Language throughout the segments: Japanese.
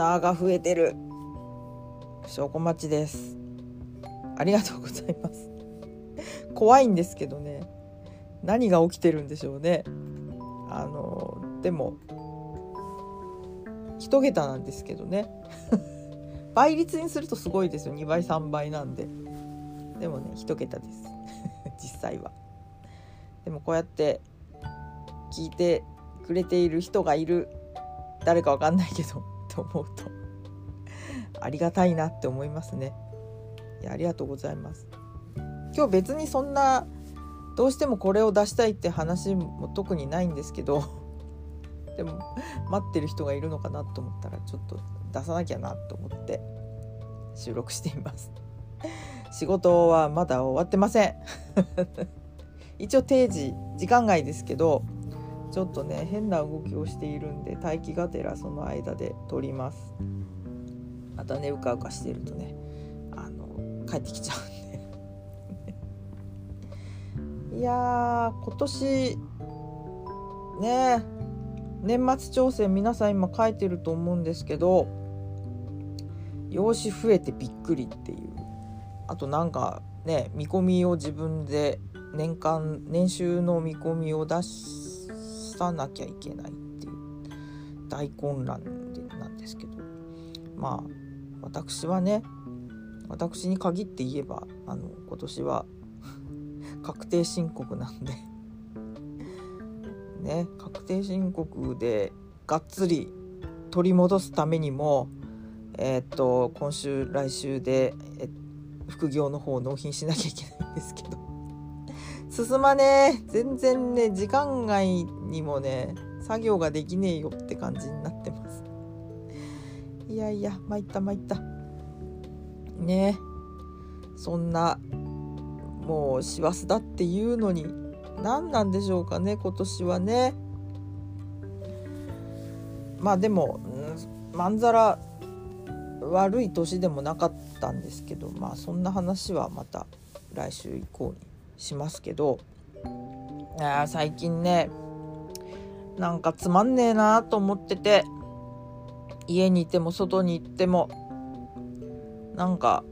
ナーが増えてる。証拠待ちです。ありがとうございます。怖いんですけどね。何が起きてるんでしょうね。あのでも1桁なんですけどね。倍率にするとすごいですよ。2倍3倍なんで。でもね1桁です。実際は。でもこうやって聞いてくれている人がいる。誰かわかんないけど。思うと。ありがたいなって思いますね。いやありがとうございます。今日別にそんなどうしてもこれを出したいって話も特にないんですけど でも待ってる人がいるのかなと思ったらちょっと出さなきゃなと思って収録しています。仕事はまだ終わってません。一応定時時間外ですけどちょっとね変な動きをしているんで待機がてらその間で撮ります。またねうかうかしてるとねあの帰ってきちゃうんで。いや今年ね年末調整皆さん今書いてると思うんですけど用紙増えてびっくりっていう。あとなんかね見込みを自分で年間年収の見込みを出さなきゃいけないっていう大混乱でなんですけど。まあ私はね私に限って言えばあの今年は 確定申告なんで。ね確定申告でがっつり取り戻すためにもえー、っと今週来週で副業の方を納品しなきゃいけないんですけど。進まねえ。全然ね時間外にもね作業ができねえよって感じになってます。いやいや参った参った。ねえ。そんなもう師走だっていうのに何なんでしょうかね今年はね。まあでもまんざら悪い年でもなかったんですけどまあそんな話はまた来週以降に。しますけどあ最近ねなんかつまんねえなと思ってて家にいても外に行ってもなんか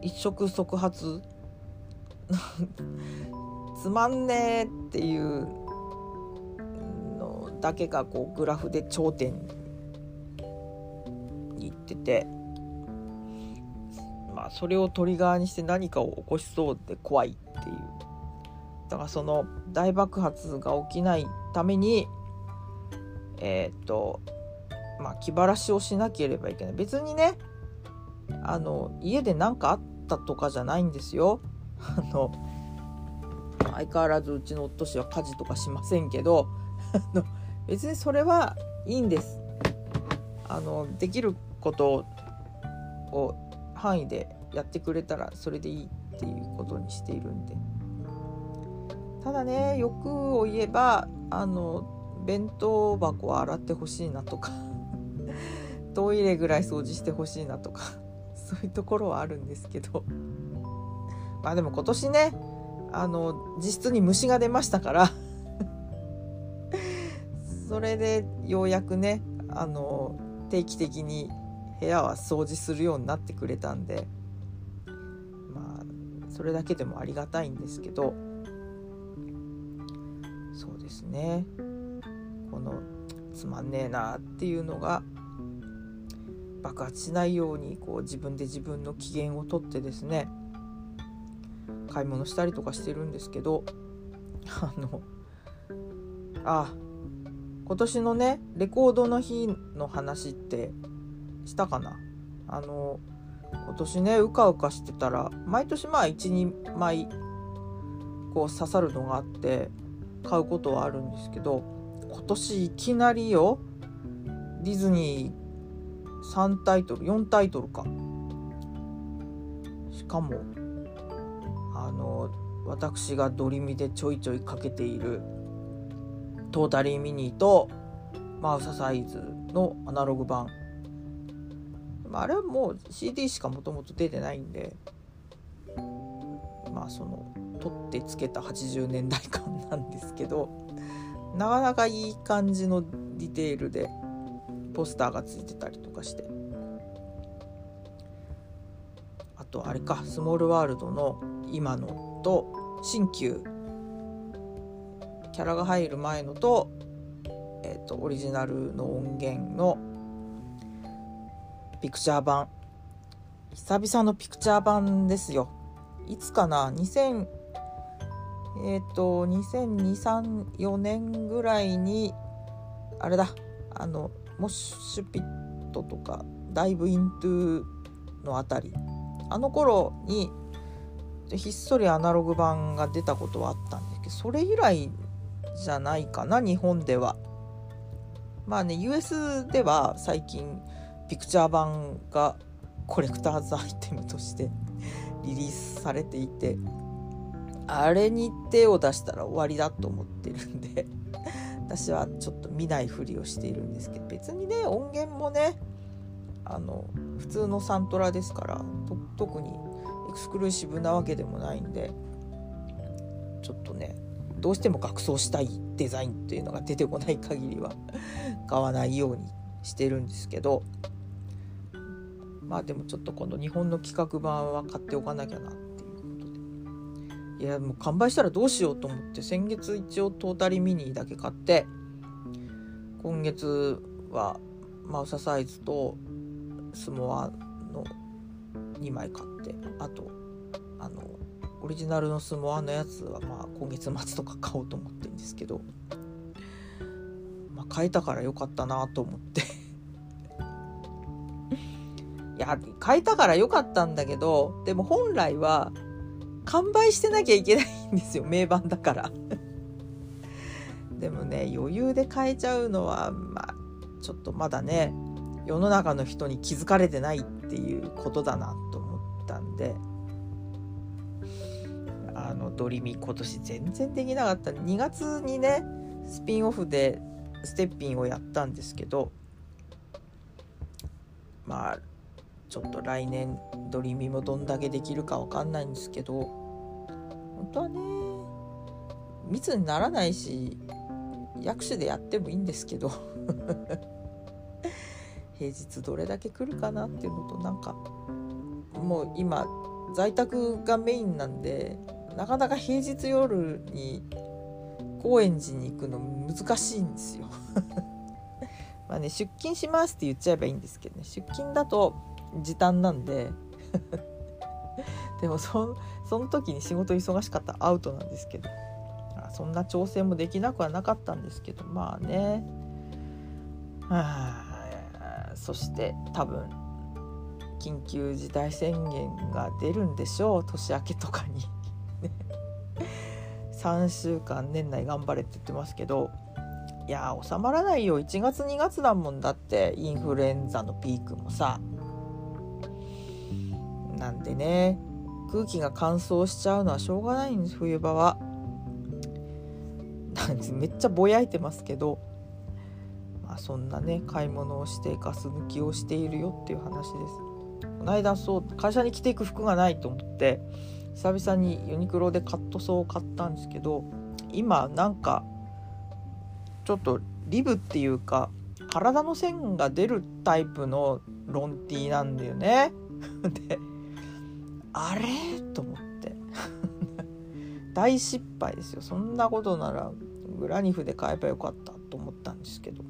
一触即発 つまんねえっていうのだけがこうグラフで頂点に行っててまあそれをトリガーにして何かを起こしそうで怖い。っだからその大爆発が起きないためにえっ、とまあ気晴らしをしなければいけない。別にねあの家で何かあったとかじゃないんですよ。あの相変わらずうちの夫氏は家事とかしませんけど 別にそれはいいんです。あのできることを範囲でやってくれたらそれでいいっていうことにしているんで。ただね欲を言えばあの弁当箱を洗ってほしいなとか トイレぐらい掃除してほしいなとか そういうところはあるんですけど。まあでも今年ねあの実質に虫が出ましたから それでようやくねあの定期的に部屋は掃除するようになってくれたんでまあそれだけでもありがたいんですけど。そうですね。このつまんねえなっていうのが爆発しないようにこう自分で自分の機嫌をとってですね買い物したりとかしてるんですけどあのあ今年のねレコードの日の話ってしたかな？あの今年ねうかうかしてたら毎年まあ12枚こう刺さるのがあって買うことはあるんですけど今年いきなりよディズニー3タイトル4タイトルか。しかもあの私がドリミでちょいちょいかけているトータリーミニーとマウササイズのアナログ版。あれはもう CD しかもともと出てないんでまあその取ってつけた80年代感なんですけどなかなかいい感じのディテールでポスターがついてたりとかして。あとあれかスモールワールドの今のと新旧キャラが入る前のと,、えーと、オリジナルの音源のピクチャー版。久々のピクチャー版ですよ。いつかな？2000えっ、と200234年ぐらいにあれだあのモッシュピットとかダイブイントゥのあたりあの頃にひっそりアナログ版が出たことはあったんですけどそれ以来じゃないかな日本では。まあね US では最近ピクチャー版がコレクターズアイテムとしてリリースされていてあれに手を出したら終わりだと思ってるんで 私はちょっと見ないふりをしているんですけど別にね音源もねあの普通のサントラですから特にエクスクルーシブなわけでもないんでちょっとねどうしても額装したいデザインっていうのが出てこない限りは買わないようにしてるんですけどまあでもちょっと今度日本の企画版は買っておかなきゃなっていうことで。いやもう完売したらどうしようと思って先月一応トータリミニだけ買って今月はマウササイズとスモアの2枚買って。あとあのオリジナルのスモアのやつはまあ今月末とか買おうと思ってるんですけど、まあ、買えたからよかったなと思って。いや買えたからよかったんだけどでも本来は完売してなきゃいけないんですよ名盤だから。でもね余裕で買えちゃうのはまあちょっとまだね世の中の人に気づかれてないっていうことだなと思ったんで。あのドリミ今年全然できなかった。2月にねスピンオフでステッピンをやったんですけどまあちょっと来年ドリミもどんだけできるか分かんないんですけど本当はね密にならないし役所でやってもいいんですけど 平日どれだけ来るかなっていうのとなんかもう今在宅がメインなんでなかなか平日夜に高円寺に行くの難しいんですよ。まあね出勤しますって言っちゃえばいいんですけどね。出勤だと時短なんで。でもそその時に仕事忙しかったらアウトなんですけど。そんな調整もできなくはなかったんですけど。まあね。あそして多分緊急事態宣言が出るんでしょう。年明けとかに。3週間年内頑張れって言ってますけど。いや収まらないよ。1月2月だもんだって。インフルエンザのピークもさ。なんでね空気が乾燥しちゃうのはしょうがないんです冬場は。めっちゃぼやいてますけど、まあ、そんなね買い物をしてガス抜きをしているよっていう話です。この間そう会社に着ていく服がないと思って久々にユニクロでカットソーを買ったんですけど今なんかちょっとリブっていうか体の線が出るタイプのロンティーなんだよね。であれ？と思って。大失敗ですよ。そんなことならグラニフで買えばよかったと思ったんですけど。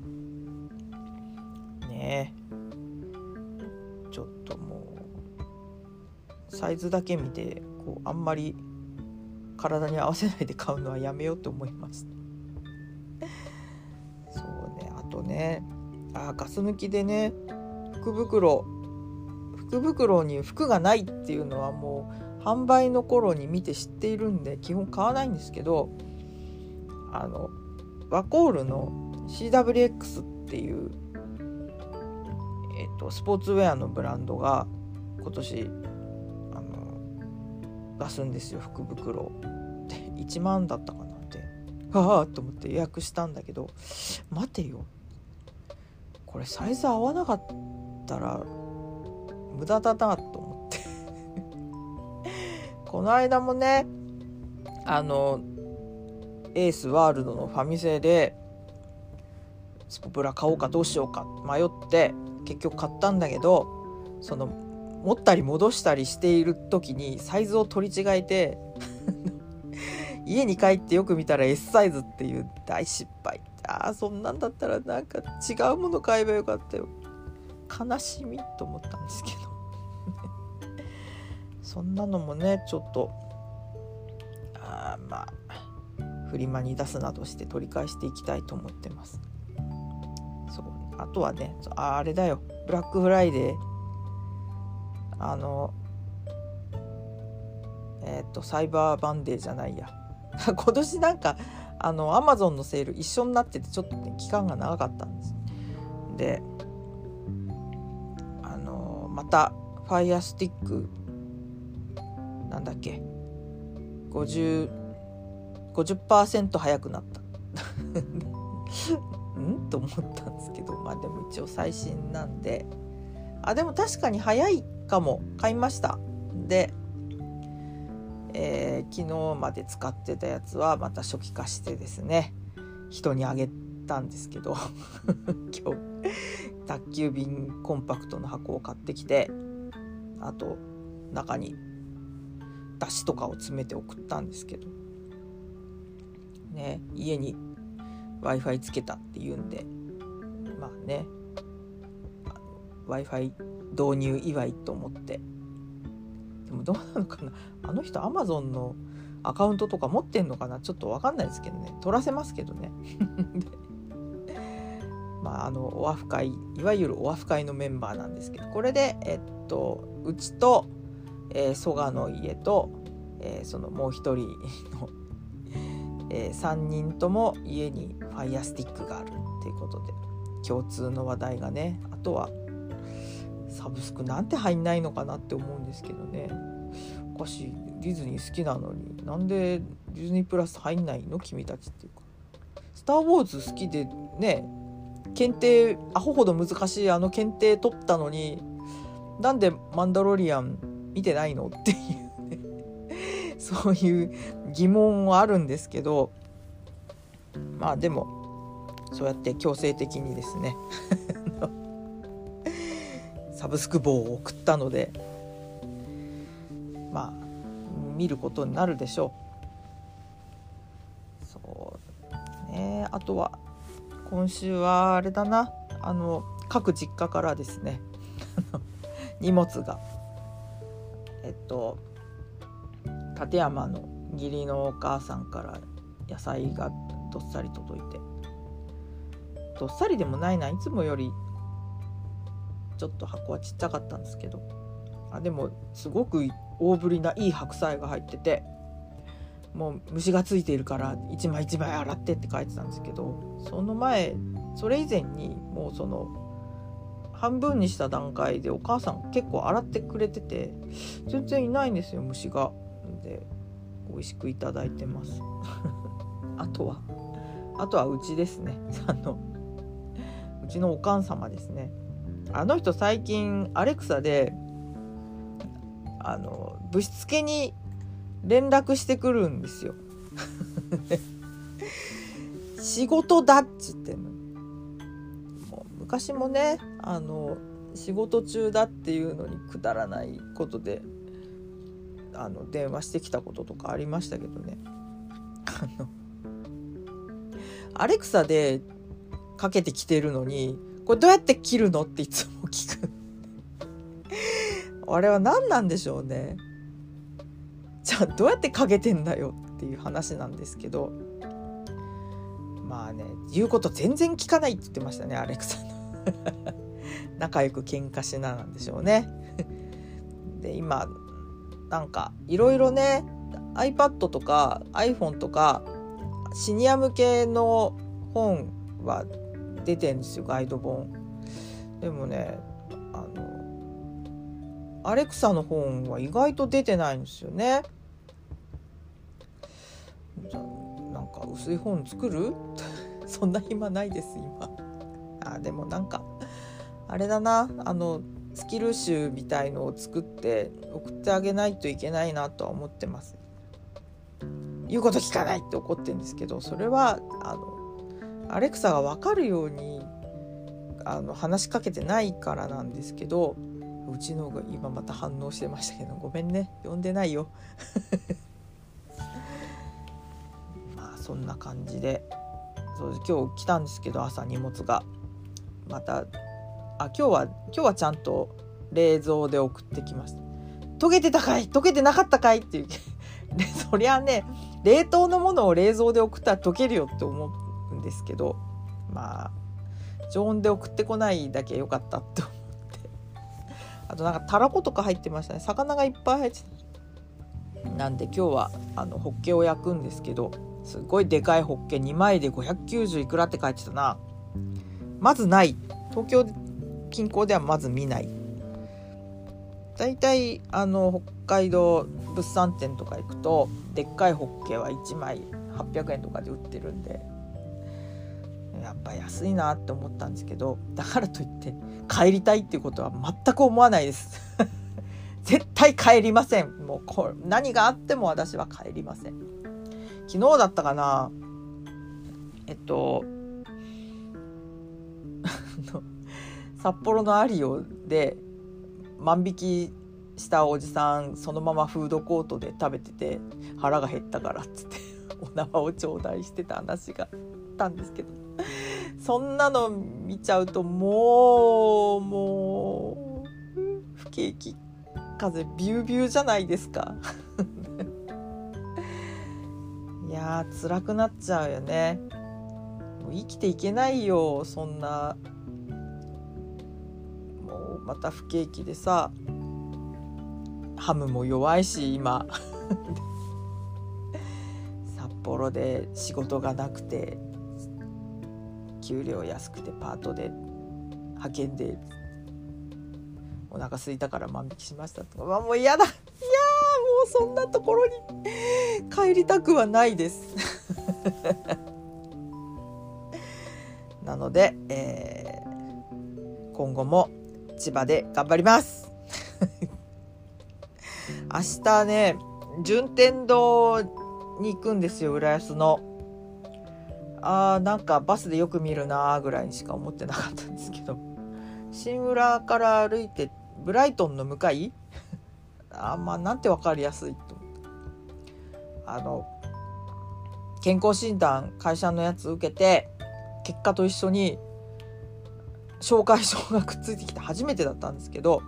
ねえ。ちょっともうサイズだけ見てこうあんまり体に合わせないで買うのはやめようと思いましたそうね。あとね。あガス抜きでね。福袋。福袋に服がないっていうのはもう販売の頃に見て知っているんで基本買わないんですけどあのワコールの CWX っていう、えっと、スポーツウェアのブランドが今年あの出すんですよ福袋で1万だったかなって。はあと思って予約したんだけど待てよ。これサイズ合わなかったら無駄だなと思って。この間もねあのエースワールドのファミセでスポブラ買おうかどうしようか迷って結局買ったんだけどその持ったり戻したりしている時にサイズを取り違えて 家に帰ってよく見たら S サイズっていう大失敗。ああそんなんだったらなんか違うもの買えばよかったよ。悲しみと思ったんですけど。そんなのもねちょっとあまあフリマに出すなどして取り返していきたいと思ってます。そうあとはねああれだよ。ブラックフライデーあのえっ、ー、とサイバーバンデーじゃないや。今年なんかあのアマゾンのセール一緒になっててちょっとね期間が長かったんです。であのまたファイアスティックなんだっけ？50 50%早くなった。ん？と思ったんですけどまあでも一応最新なんで。あでも確かに早いかも。買いました。で、えー、昨日まで使ってたやつはまた初期化してですね。人にあげたんですけど。今日宅急便コンパクトの箱を買ってきてあと中にだしとかを詰めて送ったんですけど。ね家に w i f i つけたっていうんで。まあね。w i f i 導入祝いと思って。でもどうなのかな。あの人アマゾンのアカウントとか持ってんのかな。ちょっと分かんないですけどね。取らせますけどね。まああのオアフ会いわゆるオアフ会のメンバーなんですけど。これでえっとうちと、えー、蘇我の家と、えー、そのもう一人の えー、3人とも家にファイヤースティックがあるっていうことで共通の話題がねあとはサブスクなんて入んないのかなって思うんですけどね。おかしい。ディズニー好きなのになんでディズニープラス入んないの？君たちっていうか「スター・ウォーズ」好きでね検定アホほど難しいあの検定取ったのになんで「マンダロリアン」見てないの？っていうね。そういう疑問はあるんですけどまあでもそうやって強制的にですね サブスク棒を送ったのでまあ見ることになるでしょう。そうね。あとは今週はあれだな。あの各実家からですね 荷物がえっと立山の義理のお母さんから野菜がどっさり届いてどっさりでもないないつもよりちょっと箱はちっちゃかったんですけどあでもすごく大ぶりないい白菜が入っててもう虫がついているから一枚一枚洗ってって書いてたんですけどその前それ以前にもうその半分にした段階でお母さん結構洗ってくれてて全然いないんですよ虫が。で美味しくいただいてます。あとはあとはうちですね。あのうちのおかん様ですね。あの人最近アレクサであのぶしつけに連絡してくるんですよ。仕事だっつってんの。昔もねあの仕事中だっていうのにくだらないことであの電話してきたこととかありましたけどね。あのアレクサでかけてきてるのにこれどうやって切るのっていつも聞く。あれは何なんでしょうね。じゃあどうやってかけてんだよっていう話なんですけど。まあね言うこと全然聞かないって言ってましたねアレクサの。仲良く喧嘩しななんでしょうね。で今なんかいろいろね iPad とか iPhone とかシニア向けの本は出てんですよガイド本。でもねあのアレクサの本は意外と出てないんですよね。じゃなんか薄い本作る？そんな暇ないです今。あでもなんかあれだなあのスキル集みたいのを作って送ってあげないといけないなとは思ってます。言うこと聞かないって怒ってるんですけどそれはあのアレクサが分かるようにあの話しかけてないからなんですけどうちのが今また反応してましたけどごめんね呼んでないよ まあそんな感じでそう今日来たんですけど朝荷物がまたあ今日は今日はちゃんと冷蔵で送ってきました溶けてたかい？溶けてなかったかい？っていう。そりゃね冷凍のものを冷蔵で送ったら溶けるよって思うんですけどまあ常温で送ってこないだけ良かったって思って。あとなんかたらことか入ってましたね。魚がいっぱい入ってた。なんで今日はあのホッケを焼くんですけどすっごいでかいホッケ2枚で590いくらって書いてたな。まずない。東京近郊ではまず見ない。大体あの北海道物産展とか行くとでっかいホッケは1枚800円とかで売ってるんでやっぱ安いなって思ったんですけどだからといって帰りたいっていうことは全く思わないです。絶対帰りません。もうこ何があっても私は帰りません。昨日だったかな。えっと札幌のアリオで万引きしたおじさんそのままフードコートで食べてて腹が減ったからっつって お縄を頂戴してた話があったんですけど。そんなの見ちゃうともうもう不景気風ビュービューじゃないですか。いやー辛くなっちゃうよね。もう生きていけないよそんなまた不景気でさハムも弱いし今。札幌で仕事がなくて給料安くてパートで派遣でお腹空いたから万引きしましたとか、まあ、もう嫌だ。いやもうそんなところに帰りたくはないです。なので、えー、今後も千葉で頑張ります。明日ね順天堂に行くんですよ浦安の。あーなんかバスでよく見るなーぐらいにしか思ってなかったんですけど。新浦から歩いてブライトンの向かい？あまあなんて分かりやすいとあの健康診断会社のやつ受けて結果と一緒に紹介状がくっついてきて初めてだったんですけど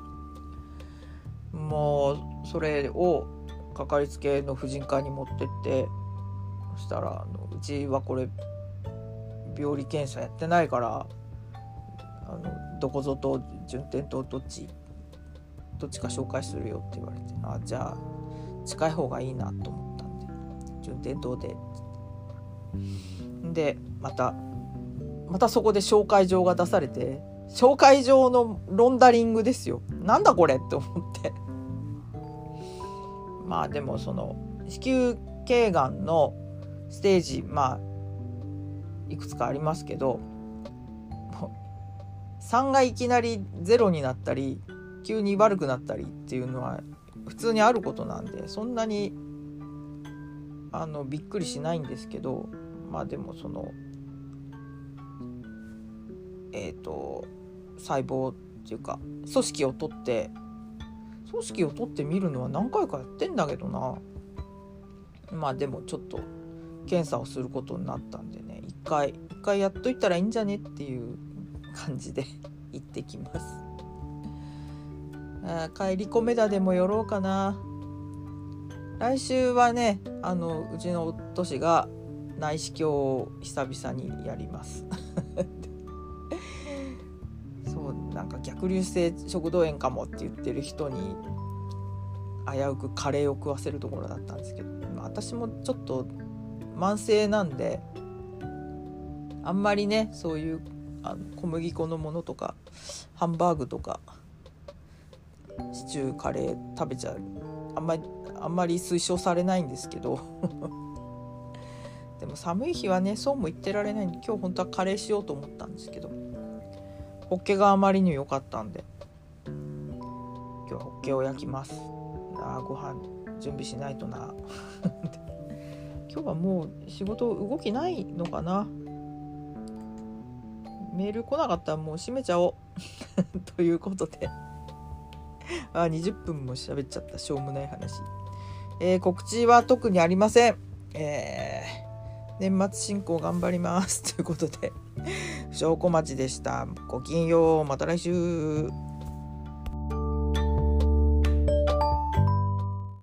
もうそれをかかりつけの婦人科に持ってってそしたらあのうちはこれ病理検査やってないからあのどこぞと順天堂どっちどっちか紹介するよって言われてあじゃあ近い方がいいなと思ったんで順天堂で。でまたまたそこで紹介状が出されて紹介状のロンダリングですよ。なんだこれって思って。まあでもその子宮頸がんのステージまあいくつかありますけど3がいきなり0になったり急に悪くなったりっていうのは普通にあることなんでそんなにあのびっくりしないんですけどまあでもそのえっ、ー、と細胞っていうか組織を取って組織を取ってみるのは何回かやってんだけどな。まあでもちょっと検査をすることになったんでね一回一回やっといたらいいんじゃねっていう感じで 行ってきます。あ帰り込めだでも寄ろうかな。来週はねあのうちの夫氏が内視鏡を久々にやります。か逆流性食道炎かもって言ってる人に危うくカレーを食わせるところだったんですけど私もちょっと慢性なんであんまりねそういうあの小麦粉のものとかハンバーグとかシチューカレー食べちゃう。あんまりあんまり推奨されないんですけど。でも寒い日はねそうも言ってられないんで今日本当はカレーしようと思ったんですけど。ホッケがあまりに良かったんで。今日はホッケを焼きます。あご飯準備しないとな。今日はもう仕事動きないのかな。メール来なかったらもう閉めちゃおう。ということで。あ20分も喋っちゃった。しょうもない話、えー、告知は特にありません。えー、年末進行頑張ります。ということで 証拠待ちでした。ごきげんよう。また来週。